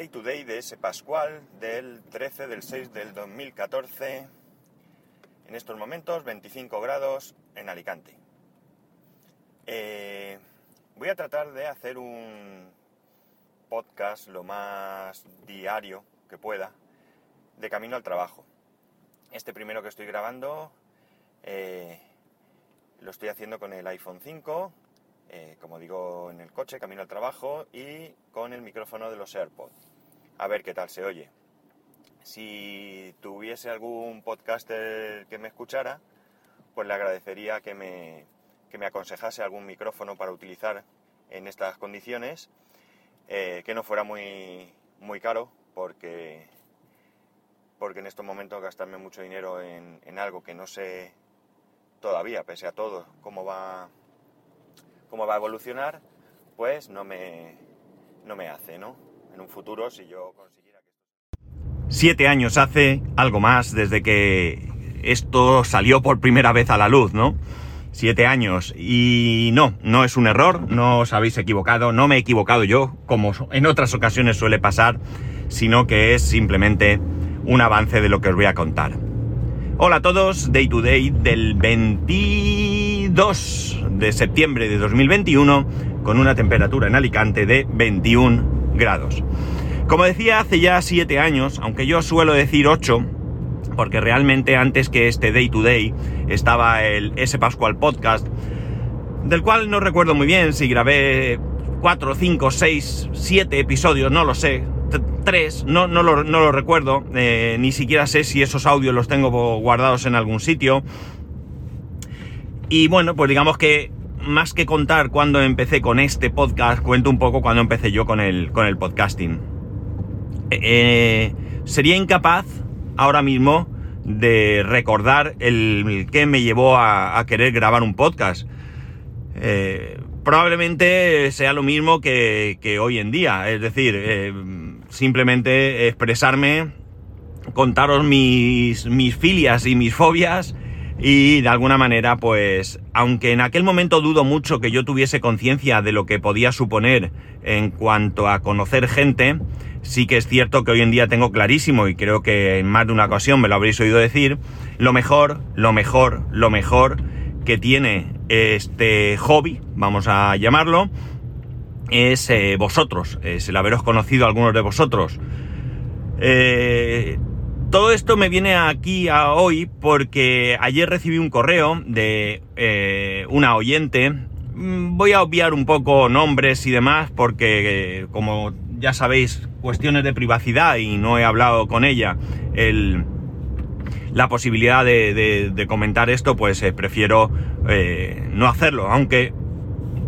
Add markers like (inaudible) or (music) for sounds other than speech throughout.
Day to Day de ese Pascual del 13 del 6 del 2014. En estos momentos 25 grados en Alicante. Eh, voy a tratar de hacer un podcast lo más diario que pueda de camino al trabajo. Este primero que estoy grabando eh, lo estoy haciendo con el iPhone 5 eh, como digo, en el coche, camino al trabajo y con el micrófono de los AirPods. A ver qué tal se oye. Si tuviese algún podcaster que me escuchara, pues le agradecería que me, que me aconsejase algún micrófono para utilizar en estas condiciones, eh, que no fuera muy, muy caro, porque, porque en estos momentos gastarme mucho dinero en, en algo que no sé todavía, pese a todo, cómo va cómo va a evolucionar, pues no me, no me hace, ¿no? En un futuro, si yo consiguiera que Siete años hace, algo más, desde que esto salió por primera vez a la luz, ¿no? Siete años. Y no, no es un error, no os habéis equivocado, no me he equivocado yo, como en otras ocasiones suele pasar, sino que es simplemente un avance de lo que os voy a contar. Hola a todos, Day to Day del 22 de septiembre de 2021 con una temperatura en Alicante de 21 grados. Como decía hace ya 7 años, aunque yo suelo decir 8, porque realmente antes que este Day to Day estaba el S Pascual Podcast, del cual no recuerdo muy bien si grabé 4, 5, 6, 7 episodios, no lo sé, tres, no, no, lo, no lo recuerdo, eh, ni siquiera sé si esos audios los tengo guardados en algún sitio. Y bueno, pues digamos que más que contar cuando empecé con este podcast, cuento un poco cuando empecé yo con el, con el podcasting. Eh, sería incapaz ahora mismo de recordar el, que me llevó a, querer grabar un podcast. Eh, probablemente sea lo mismo que, hoy en día, es decir, simplemente expresarme, contaros mis, mis filias y mis fobias y de alguna manera, pues, aunque en aquel momento dudo mucho que yo tuviese conciencia de lo que podía suponer en cuanto a conocer gente, sí que es cierto que hoy en día tengo clarísimo, y creo que en más de una ocasión me lo habréis oído decir, lo mejor, lo mejor, lo mejor que tiene este hobby, vamos a llamarlo, es eh, vosotros, es el haberos conocido a algunos de vosotros. Eh, todo esto me viene aquí a hoy porque ayer recibí un correo de eh, una oyente. Mm, voy a obviar un poco nombres y demás porque, como ya sabéis, cuestiones de privacidad y no he hablado con ella el, la posibilidad de, comentar esto, pues prefiero no hacerlo. Aunque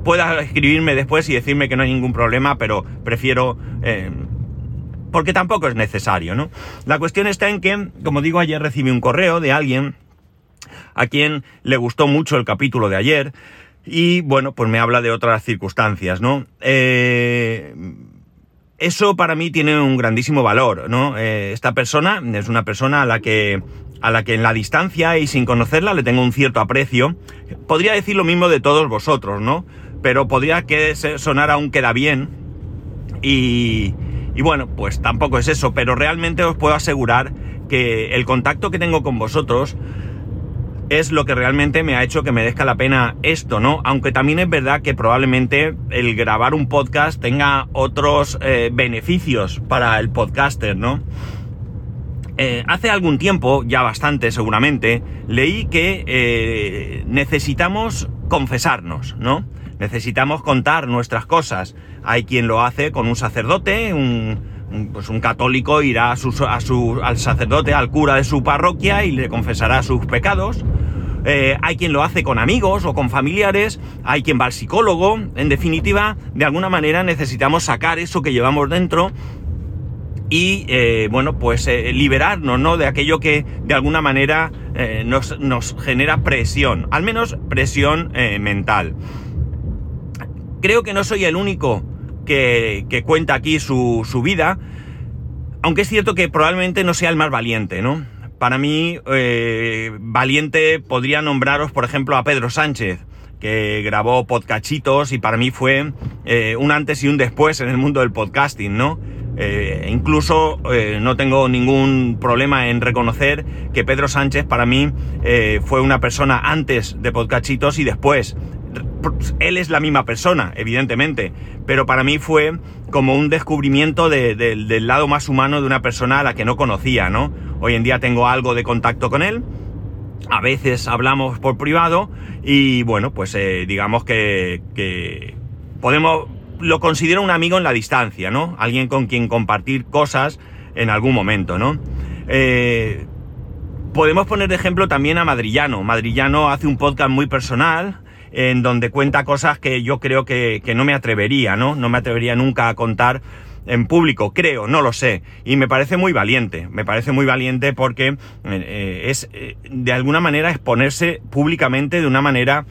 pueda escribirme después y decirme que no hay ningún problema, pero prefiero... Eh, porque tampoco es necesario, ¿no? La cuestión está en que, como digo, ayer recibí un correo de alguien a quien le gustó mucho el capítulo de ayer y, bueno, pues me habla de otras circunstancias, ¿no? Eh, eso para mí tiene un grandísimo valor, ¿no? Eh, esta persona es una persona a la que a la que en la distancia y sin conocerla le tengo un cierto aprecio. Podría decir lo mismo de todos vosotros, ¿no? pero podría que sonar aún queda bien. Y, y bueno, pues tampoco es eso, pero realmente os puedo asegurar que el contacto que tengo con vosotros es lo que realmente me ha hecho que merezca la pena esto, ¿no? Aunque también es verdad que probablemente el grabar un podcast tenga otros eh, beneficios para el podcaster, ¿no? Eh, hace algún tiempo, ya bastante seguramente, leí que eh, necesitamos confesarnos, ¿no? Necesitamos contar nuestras cosas. Hay quien lo hace con un sacerdote, un, pues un católico irá a su, al sacerdote, al cura de su parroquia y le confesará sus pecados. Eh, hay quien lo hace con amigos o con familiares, hay quien va al psicólogo. En definitiva, de alguna manera necesitamos sacar eso que llevamos dentro y, eh, bueno, pues eh, liberarnos, ¿no? De aquello que de alguna manera nos, nos, genera presión, al menos presión mental creo que no soy el único que, cuenta aquí su, vida, aunque es cierto que probablemente no sea el más valiente, ¿no? Para mí, eh, valiente podría nombraros, por ejemplo, a Pedro Sánchez, que grabó podcachitos y para mí fue eh, un antes y un después en el mundo del podcasting, ¿no? Eh, incluso no tengo ningún problema en reconocer que Pedro Sánchez para mí fue una persona antes de Podcachitos y después. Él es la misma persona, evidentemente, pero para mí fue como un descubrimiento del lado más humano de una persona a la que no conocía, ¿no? Hoy en día tengo algo de contacto con él, a veces hablamos por privado y bueno, pues digamos que, que podemos lo considero un amigo en la distancia, ¿no? Alguien con quien compartir cosas en algún momento, ¿no? Eh, podemos poner de ejemplo también a Madrillano. Madrillano hace un podcast muy personal en donde cuenta cosas que yo creo que, no me atrevería, ¿no? No me atrevería nunca a contar en público, creo, no lo sé. Y me parece muy valiente, me parece muy valiente porque eh, es eh, de alguna manera exponerse públicamente de una manera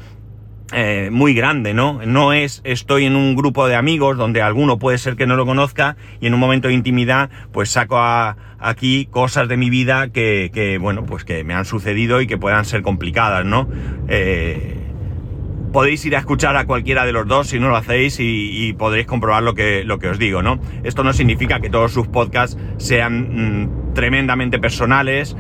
eh, muy grande, ¿no? No es estoy en un grupo de amigos donde alguno puede ser que no lo conozca y en un momento de intimidad pues saco aquí cosas de mi vida que, que, bueno, pues que me han sucedido y que puedan ser complicadas, ¿no? Eh, podéis ir a escuchar a cualquiera de los dos si no lo hacéis y, podréis comprobar lo que, lo que os digo, ¿no? Esto no significa que todos sus podcasts sean mm, tremendamente personales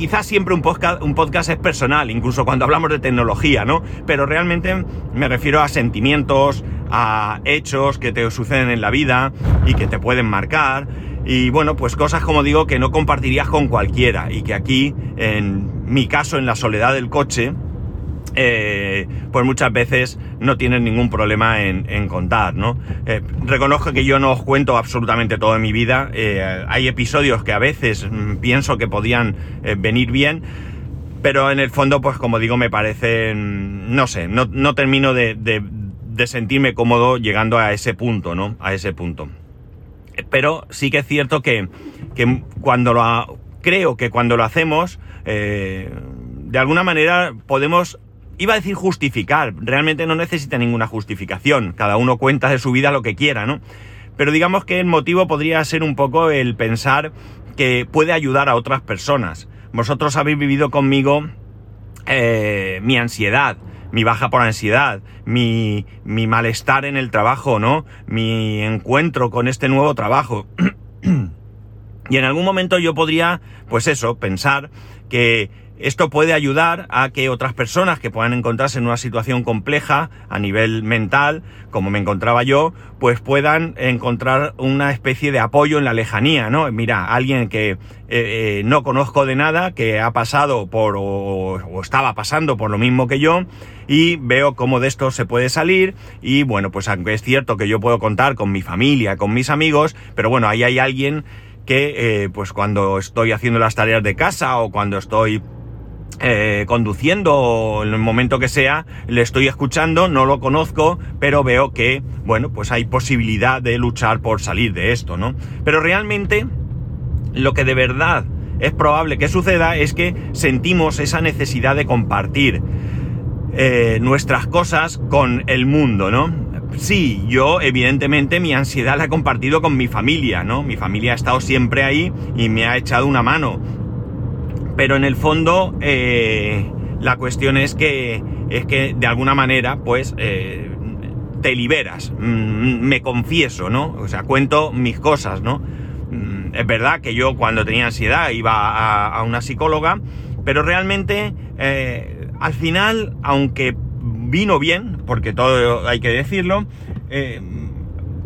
quizás siempre un podcast, un podcast es personal, incluso cuando hablamos de tecnología, ¿no? Pero realmente me refiero a sentimientos, a hechos que te suceden en la vida y que te pueden marcar. Y bueno, pues cosas como digo que no compartirías con cualquiera y que aquí, en mi caso, en la soledad del coche, eh, pues muchas veces no tienen ningún problema en, contar, ¿no? Eh, reconozco que yo no os cuento absolutamente todo en mi vida. Eh, hay episodios que a veces mm, pienso que podían venir bien, pero en el fondo, pues como digo, me parecen, no sé, no, termino de, sentirme cómodo llegando a ese punto, ¿no? A ese punto. Pero sí que es cierto que, que cuando lo... Creo que cuando lo hacemos, de alguna manera podemos Iba a decir justificar, realmente no necesita ninguna justificación, cada uno cuenta de su vida lo que quiera, ¿no? Pero digamos que el motivo podría ser un poco el pensar que puede ayudar a otras personas. Vosotros habéis vivido conmigo eh, mi ansiedad, mi baja por ansiedad, mi, mi malestar en el trabajo, ¿no? Mi encuentro con este nuevo trabajo. (clears throat) y en algún momento yo podría, pues eso, pensar que esto puede ayudar a que otras personas que puedan encontrarse en una situación compleja a nivel mental, como me encontraba yo, pues puedan encontrar una especie de apoyo en la lejanía, ¿no? Mira, alguien que eh, eh, no conozco de nada, que ha pasado por o, estaba pasando por lo mismo que yo, y veo cómo de esto se puede salir, y bueno, pues aunque es cierto que yo puedo contar con mi familia, con mis amigos, pero bueno, ahí hay alguien que, eh, pues cuando estoy haciendo las tareas de casa o cuando estoy eh, conduciendo en el momento que sea, le estoy escuchando, no lo conozco, pero veo que, bueno, pues hay posibilidad de luchar por salir de esto, ¿no? Pero realmente, lo que de verdad es probable que suceda es que sentimos esa necesidad de compartir eh, nuestras cosas con el mundo, ¿no? Sí, yo evidentemente mi ansiedad la he compartido con mi familia, ¿no? Mi familia ha estado siempre ahí y me ha echado una mano pero en el fondo eh, la cuestión es que, es que de alguna manera, pues, eh, te liberas. Mm, me confieso, ¿no? O sea, cuento mis cosas, ¿no? Mm, es verdad que yo cuando tenía ansiedad iba a, una psicóloga, pero realmente eh, al final, aunque vino bien, porque todo hay que decirlo,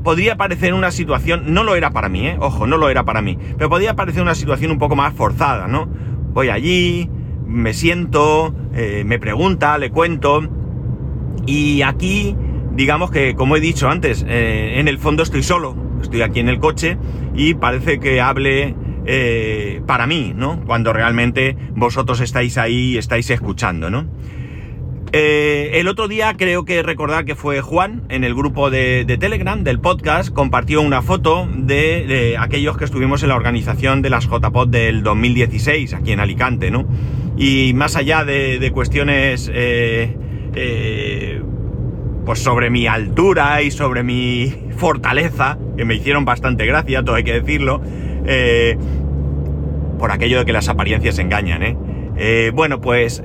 podría parecer una situación, no lo era para mí, ¿eh? ojo, no lo era para mí, pero podría parecer una situación un poco más forzada, ¿no? Voy allí, me siento, eh, me pregunta, le cuento. Y aquí, digamos que, como he dicho antes, eh, en el fondo estoy solo. Estoy aquí en el coche y parece que hable eh, para mí, ¿no? Cuando realmente vosotros estáis ahí y estáis escuchando, ¿no? Eh, el otro día creo que recordar que fue Juan en el grupo de, Telegram del podcast, compartió una foto de, aquellos que estuvimos en la organización de las JPod del 2016 aquí en Alicante, ¿no? Y más allá de, cuestiones eh, eh, pues sobre mi altura y sobre mi (laughs) fortaleza, que me hicieron bastante gracia, todo hay que decirlo, por aquello de que las apariencias engañan, ¿eh? bueno, pues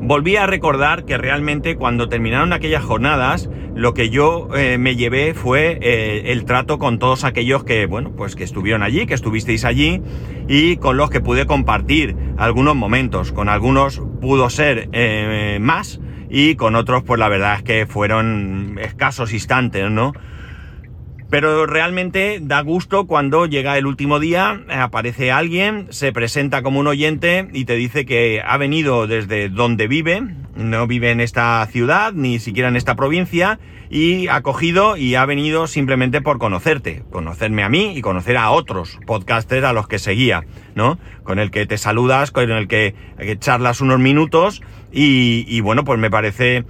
volví a recordar que realmente cuando terminaron aquellas jornadas, lo que yo eh, me llevé fue eh, el trato con todos aquellos que, bueno, pues que estuvieron allí, que estuvisteis allí y con los que pude compartir algunos momentos. Con algunos pudo ser eh, más y con otros, pues la verdad es que fueron escasos instantes, ¿no? Pero realmente da gusto cuando llega el último día, aparece alguien, se presenta como un oyente y te dice que ha venido desde donde vive, no vive en esta ciudad, ni siquiera en esta provincia, y ha cogido y ha venido simplemente por conocerte, conocerme a mí y conocer a otros podcasters a los que seguía, ¿no? Con el que te saludas, con el que, charlas unos minutos y, y bueno, pues me parece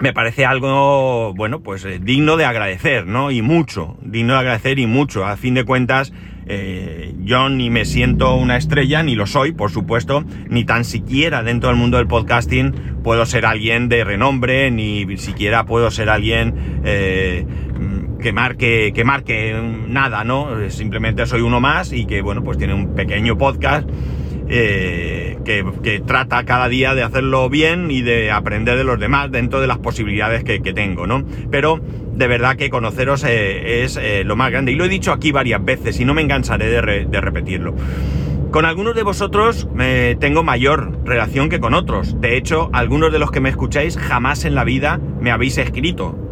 me parece algo, bueno, pues eh, digno de agradecer, ¿no? Y mucho, digno de agradecer y mucho. A fin de cuentas, eh, yo ni me siento una estrella, ni lo soy, por supuesto, ni tan siquiera dentro del mundo del podcasting puedo ser alguien de renombre, ni siquiera puedo ser alguien eh, que marque, que marque nada, ¿no? Simplemente soy uno más y que, bueno, pues tiene un pequeño podcast eh, que, trata cada día de hacerlo bien y de aprender de los demás dentro de las posibilidades que, tengo, ¿no? Pero de verdad que conoceros eh, es eh, lo más grande. Y lo he dicho aquí varias veces y no me cansaré de, repetirlo. Con algunos de vosotros tengo mayor relación que con otros. De hecho, algunos de los que me escucháis jamás en la vida me habéis escrito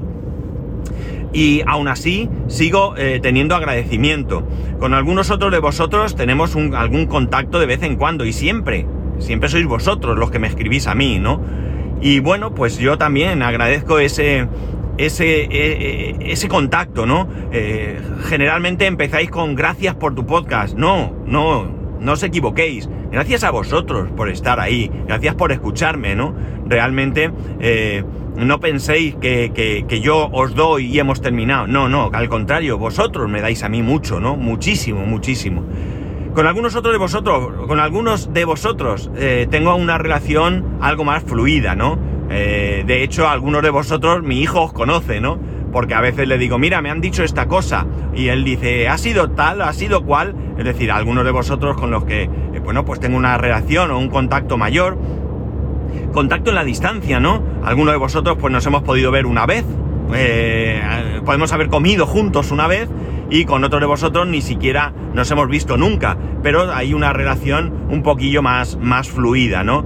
y aún así sigo eh, teniendo agradecimiento. Con algunos otros de vosotros tenemos algún contacto de vez en cuando y siempre, siempre sois vosotros los que me escribís a mí, ¿no? Y bueno, pues yo también agradezco ese, ese, e, e, ese contacto, ¿no? Eh, generalmente empezáis con gracias por tu podcast. No, no, no os equivoquéis. Gracias a vosotros por estar ahí. Gracias por escucharme, ¿no? Realmente eh, no penséis que, yo os doy y hemos terminado. No, no, al contrario, vosotros me dais a mí mucho, ¿no? Muchísimo, muchísimo. Con algunos otros de vosotros, con algunos de vosotros, eh, tengo una relación algo más fluida, ¿no? Eh, de hecho, algunos de vosotros, mi hijo os conoce, ¿no? Porque a veces le digo, mira, me han dicho esta cosa. Y él dice, ha sido tal, ha sido cual. Es decir, algunos de vosotros con los que, eh, bueno, pues tengo una relación o un contacto mayor contacto en la distancia, ¿no? Algunos de vosotros pues nos hemos podido ver una vez, eh, podemos haber comido juntos una vez y con otros de vosotros ni siquiera nos hemos visto nunca, pero hay una relación un poquillo más, más fluida, ¿no?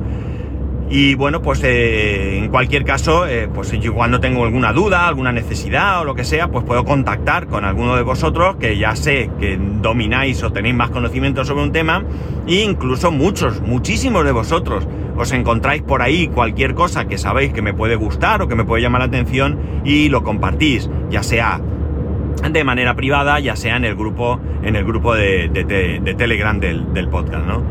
Y bueno, pues eh, en cualquier caso, eh, pues yo cuando tengo alguna duda, alguna necesidad o lo que sea, pues puedo contactar con alguno de vosotros que ya sé que domináis o tenéis más conocimiento sobre un tema, e incluso muchos, muchísimos de vosotros os encontráis por ahí cualquier cosa que sabéis que me puede gustar o que me puede llamar la atención y lo compartís, ya sea de manera privada, ya sea en el grupo, en el grupo de, Telegram del, podcast, ¿no?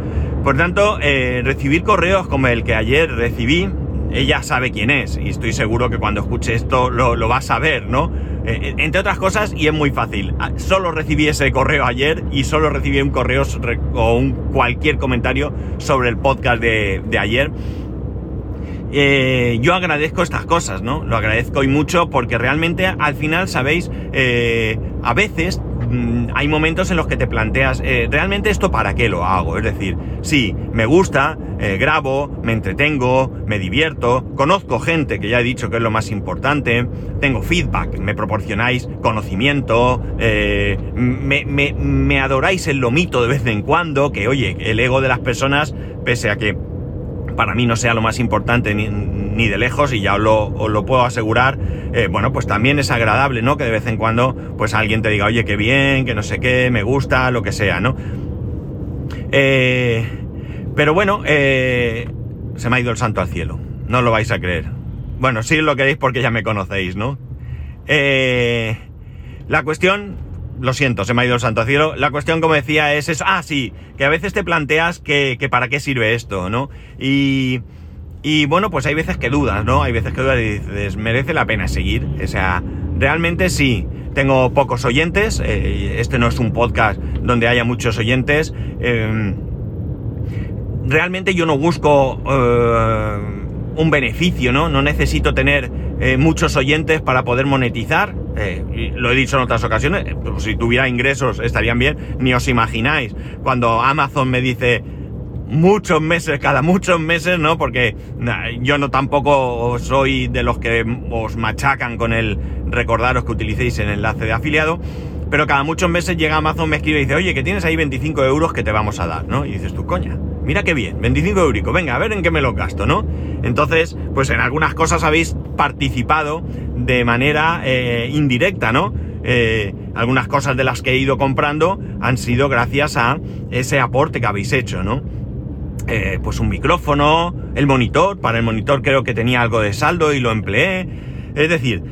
Por tanto, eh, recibir correos como el que ayer recibí, ella sabe quién es y estoy seguro que cuando escuche esto lo, va a saber, ¿no? Eh, eh, entre otras cosas, y es muy fácil, ah, solo recibí ese correo ayer y solo recibí un correo o un cualquier comentario sobre el podcast de, ayer. yo agradezco estas cosas, ¿no? Lo agradezco y mucho porque realmente al final, sabéis, a veces Mm, hay momentos en los que te planteas, eh, ¿realmente esto para qué lo hago? Es decir, sí, me gusta, eh, grabo, me entretengo, me divierto, conozco gente, que ya he dicho que es lo más importante, tengo feedback, me proporcionáis conocimiento, eh, me, me adoráis el lomito de vez en cuando, que oye, el ego de las personas, pese a que para mí no sea lo más importante ni, de lejos y ya os lo, puedo asegurar, eh, bueno, pues también es agradable, ¿no? Que de vez en cuando pues alguien te diga, oye, qué bien, que no sé qué, me gusta, lo que sea, ¿no? Eh, pero bueno, eh, se me ha ido el santo al cielo, no lo vais a creer. Bueno, sí lo queréis porque ya me conocéis, ¿no? la cuestión lo siento, se me ha ido el santo cielo. La cuestión, como decía, es eso. Ah, sí, que a veces te planteas que, para qué sirve esto, ¿no? Y, y, bueno, pues hay veces que dudas, ¿no? Hay veces que dudas y dices, ¿merece la pena seguir? O sea, realmente sí. Tengo pocos oyentes. Eh, este no es un podcast donde haya muchos oyentes. Em, realmente yo no busco eh, un beneficio, ¿no? No necesito tener eh, muchos oyentes para poder monetizar. Eh, lo he dicho en otras ocasiones, pues si tuviera ingresos estarían bien, ni os imagináis. Cuando Amazon me dice, muchos meses, cada muchos meses, ¿no? Porque yo no tampoco soy de los que os machacan con el recordaros que utilicéis el enlace de afiliado, pero cada muchos meses llega Amazon, me escribe y dice, oye, que tienes ahí 25 euros que te vamos a dar, ¿no? Y dices tú, coña, mira qué bien, 25 euros, venga, a ver en qué me lo gasto, ¿no? Entonces, pues en algunas cosas habéis participado de manera eh, indirecta, ¿no? Eh, algunas cosas de las que he ido comprando han sido gracias a ese aporte que habéis hecho, ¿no? Eh, pues un micrófono, el monitor, para el monitor creo que tenía algo de saldo y lo empleé. Es decir,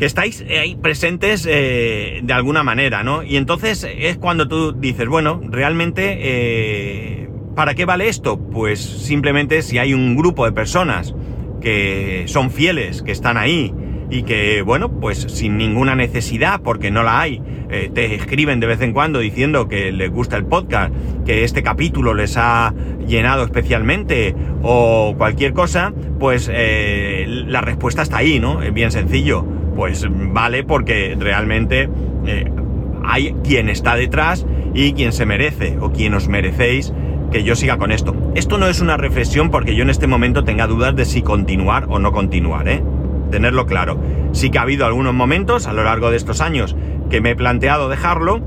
que estáis ahí presentes eh, de alguna manera, ¿no? Y entonces es cuando tú dices, bueno, realmente, eh, ¿para qué vale esto? Pues simplemente si hay un grupo de personas que son fieles, que están ahí, y que, bueno, pues sin ninguna necesidad, porque no la hay, eh, te escriben de vez en cuando diciendo que les gusta el podcast, que este capítulo les ha llenado especialmente o cualquier cosa, pues eh, la respuesta está ahí, ¿no? Es bien sencillo. Pues vale porque realmente eh, hay quien está detrás y quien se merece o quien os merecéis que yo siga con esto. Esto no es una reflexión porque yo en este momento tenga dudas de si continuar o no continuar, ¿eh? tenerlo claro. Sí que ha habido algunos momentos a lo largo de estos años que me he planteado dejarlo,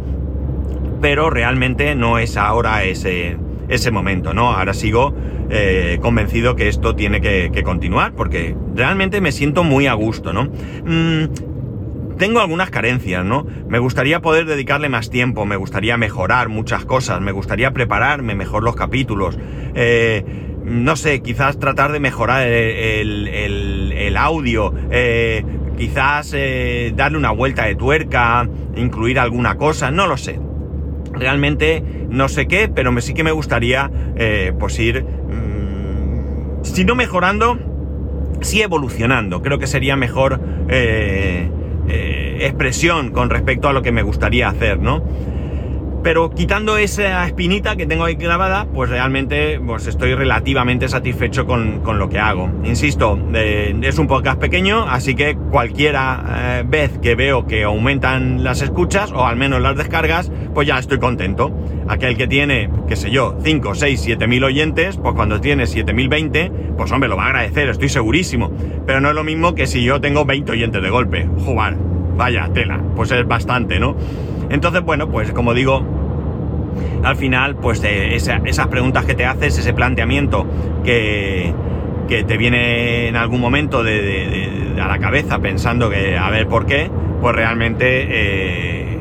pero realmente no es ahora ese, ese momento, ¿no? Ahora sigo eh, convencido que esto tiene que, continuar, porque realmente me siento muy a gusto, ¿no? Mm, tengo algunas carencias, ¿no? Me gustaría poder dedicarle más tiempo, me gustaría mejorar muchas cosas, me gustaría prepararme mejor los capítulos. Eh, no sé, quizás tratar de mejorar el, audio, eh, quizás darle una vuelta de tuerca, incluir alguna cosa, no lo sé. Realmente no sé qué, pero me, sí que me gustaría eh, pues ir, mm, si no mejorando, sí evolucionando. Creo que sería mejor expresión con respecto a lo que me gustaría hacer, ¿no? Pero quitando esa espinita que tengo ahí grabada, pues realmente pues estoy relativamente satisfecho con, lo que hago. Insisto, eh, es un podcast pequeño, así que cualquiera eh, vez que veo que aumentan las escuchas, o al menos las descargas, pues ya estoy contento. Aquel que tiene, qué sé yo, 5, 6, 7 mil oyentes, pues cuando tiene 7020, pues hombre, lo va a agradecer, estoy segurísimo. Pero no es lo mismo que si yo tengo 20 oyentes de golpe. Jugar, vaya tela, pues es bastante, ¿no? Entonces, bueno, pues como digo, al final, pues esas preguntas que te haces, ese planteamiento que, te viene en algún momento de, a la cabeza pensando que a ver por qué, pues realmente eh,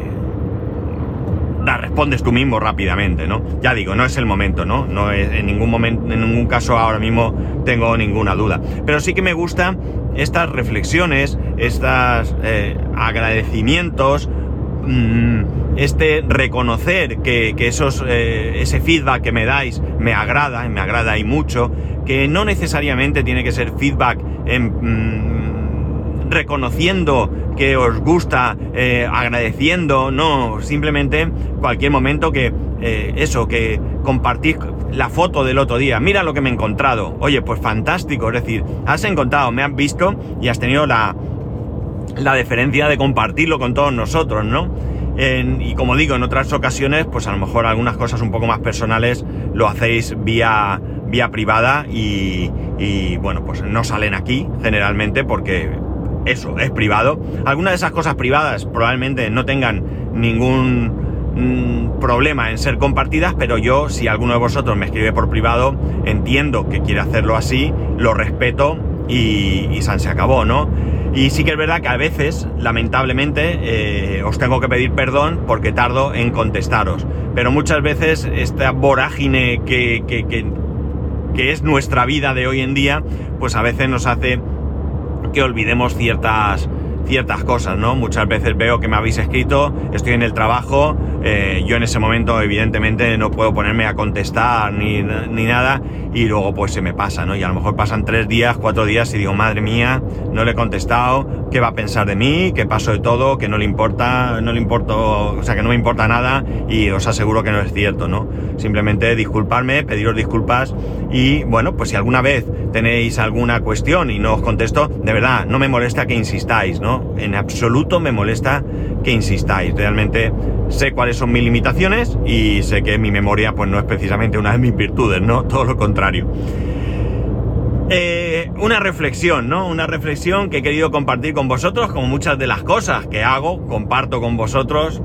respondes tú mismo rápidamente, ¿no? Ya digo, no es el momento, ¿no? No es en ningún momento, en ningún caso ahora mismo tengo ninguna duda. Pero sí que me gustan estas reflexiones, estos eh, agradecimientos este reconocer que, esos, eh, ese feedback que me dais me agrada, me agrada y mucho, que no necesariamente tiene que ser feedback mm, reconociendo que os gusta, eh, agradeciendo, no, simplemente cualquier momento que eh, eso, que compartís la foto del otro día, mira lo que me he encontrado, oye, pues fantástico, es decir, has encontrado, me has visto y has tenido la, la deferencia de compartirlo con todos nosotros, ¿no? y como digo, en otras ocasiones, pues a lo mejor algunas cosas un poco más personales lo hacéis vía, vía privada y, bueno, pues no salen aquí generalmente porque eso es privado. Algunas de esas cosas privadas probablemente no tengan ningún mm, problema en ser compartidas, pero yo, si alguno de vosotros me escribe por privado, entiendo que quiere hacerlo así, lo respeto y, y se acabó, ¿no? Y sí que es verdad que a veces, lamentablemente, eh, os tengo que pedir perdón porque tardo en contestaros. Pero muchas veces esta vorágine que, que, que, que es nuestra vida de hoy en día, pues a veces nos hace que olvidemos ciertas, ciertas cosas, ¿no? Muchas veces veo que me habéis escrito, estoy en el trabajo, eh, yo en ese momento evidentemente no puedo ponerme a contestar ni, ni, nada y luego pues se me pasa, ¿no? Y a lo mejor pasan tres días, cuatro días y digo, madre mía, no le he contestado, ¿qué va a pensar de mí? ¿Qué paso de todo? Que no le importa, no le importo, o sea, que no me importa nada y os aseguro que no es cierto, ¿no? Simplemente disculparme, pediros disculpas y bueno, pues si alguna vez tenéis alguna cuestión y no os contesto, de verdad, no me molesta que insistáis, ¿no? En absoluto me molesta que insistáis. Realmente sé cuáles son mis limitaciones y sé que mi memoria pues no es precisamente una de mis virtudes, ¿no? Todo lo contrario. Eh, una reflexión, ¿no? Una reflexión que he querido compartir con vosotros, como muchas de las cosas que hago, comparto con vosotros.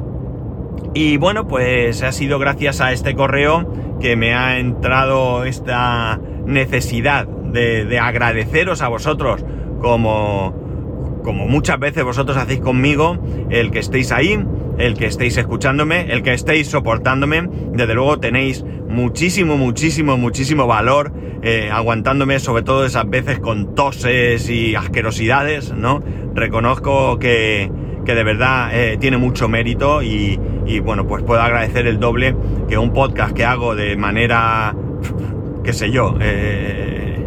Y bueno, pues ha sido gracias a este correo que me ha entrado esta necesidad de, de agradeceros a vosotros como como muchas veces vosotros hacéis conmigo, el que estéis ahí, el que estéis escuchándome, el que estéis soportándome, desde luego tenéis muchísimo, muchísimo, muchísimo valor eh, aguantándome, sobre todo esas veces con toses y asquerosidades, ¿no? Reconozco que, que de verdad eh, tiene mucho mérito y, bueno, pues puedo agradecer el doble que un podcast que hago de manera, (laughs) qué sé yo, eh,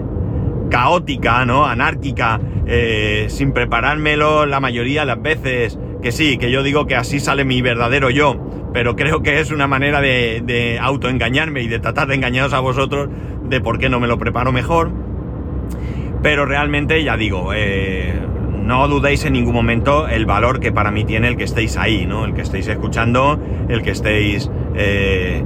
caótica, ¿no? Anárquica, sin preparármelo la mayoría de las veces. Que sí, que yo digo que así sale mi verdadero yo, pero creo que es una manera de, de autoengañarme y de tratar de engañaros a vosotros de por qué no me lo preparo mejor. Pero realmente, ya digo, eh, no dudéis en ningún momento el valor que para mí tiene el que estéis ahí, ¿no? El que estéis escuchando, el que estéis eh,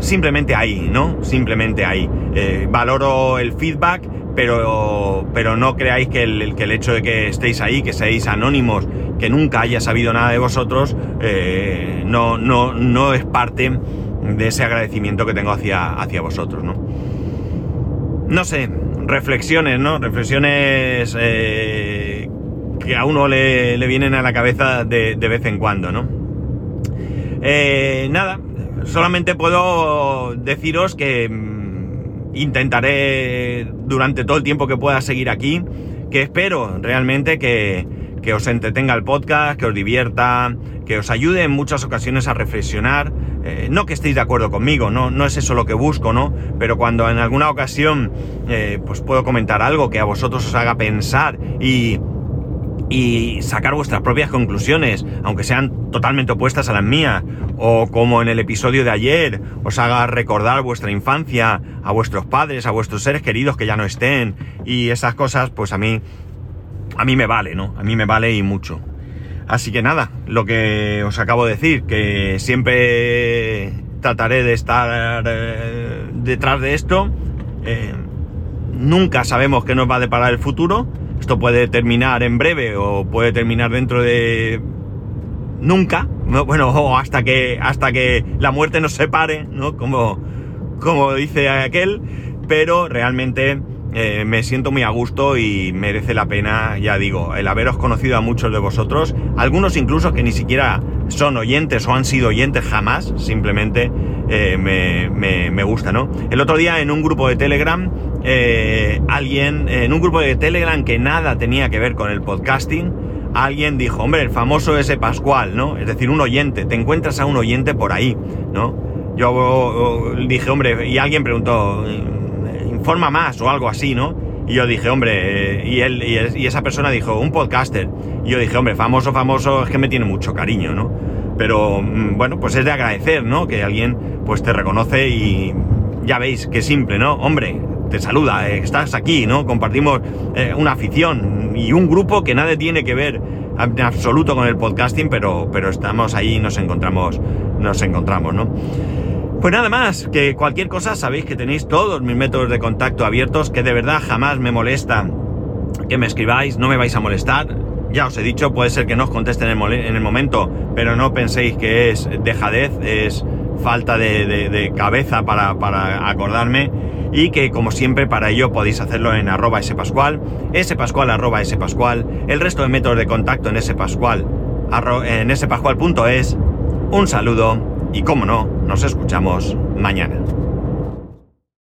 simplemente ahí, ¿no? Simplemente ahí. Eh, valoro el feedback, pero, pero no creáis que el, que el, hecho de que estéis ahí, que seáis anónimos, que nunca haya sabido nada de vosotros, eh, no, no, no es parte de ese agradecimiento que tengo hacia, hacia vosotros, ¿no? No sé, reflexiones, ¿no? Reflexiones eh, que a uno le, le, vienen a la cabeza de, vez en cuando, ¿no? Eh, nada, solamente puedo deciros que mm, intentaré durante todo el tiempo que pueda seguir aquí, que espero realmente que, que, os entretenga el podcast, que os divierta, que os ayude en muchas ocasiones a reflexionar. Eh, no que estéis de acuerdo conmigo, no, no es eso lo que busco, ¿no? Pero cuando en alguna ocasión eh, pues puedo comentar algo que a vosotros os haga pensar y, y sacar vuestras propias conclusiones, aunque sean totalmente opuestas a las mías, o como en el episodio de ayer, os haga recordar vuestra infancia, a vuestros padres, a vuestros seres queridos que ya no estén, y esas cosas, pues a mí, a mí me vale, ¿no? A mí me vale y mucho. Así que nada, lo que os acabo de decir, que siempre trataré de estar eh, detrás de esto. Eh, nunca sabemos qué nos va a deparar el futuro esto puede terminar en breve o puede terminar dentro de nunca, ¿no? bueno, (laughs) hasta que hasta que la muerte nos separe, ¿no? Como, como dice aquel, pero realmente eh, me siento muy a gusto y merece la pena, ya digo, el haberos conocido a muchos de vosotros, algunos incluso que ni siquiera son oyentes o han sido oyentes jamás, simplemente eh, me, me, gusta, ¿no? El otro día en un grupo de Telegram, eh, alguien, en un grupo de Telegram que nada tenía que ver con el podcasting, alguien dijo, hombre, el famoso ese Pascual, ¿no? Es decir, un oyente, te encuentras a un oyente por ahí, ¿no? Yo dije, hombre, y alguien preguntó, informa más o algo así, ¿no? Y yo dije, hombre, y él y, esa persona dijo, un podcaster. Y yo dije, hombre, famoso, famoso, es que me tiene mucho cariño, ¿no? Pero mm, bueno, pues es de agradecer, ¿no? Que alguien pues te reconoce y ya veis, qué simple, ¿no? Hombre, te saluda, eh, estás aquí, ¿no? Compartimos eh, una afición y un grupo que nada tiene que ver en absoluto con el podcasting, pero, pero estamos ahí, nos encontramos, nos encontramos, ¿no? Pues nada más, que cualquier cosa sabéis que tenéis todos mis métodos de contacto abiertos, que de verdad jamás me molesta que me escribáis, no me vais a molestar. Ya os he dicho, puede ser que no os conteste en el, en el momento, pero no penséis que es dejadez, es falta de, cabeza para, para, acordarme y que como siempre para ello podéis hacerlo en arroba spascual, spascual arroba spascual, el resto de métodos de contacto en spascual, arro, en spascual.es. Un saludo y como no, nos escuchamos mañana.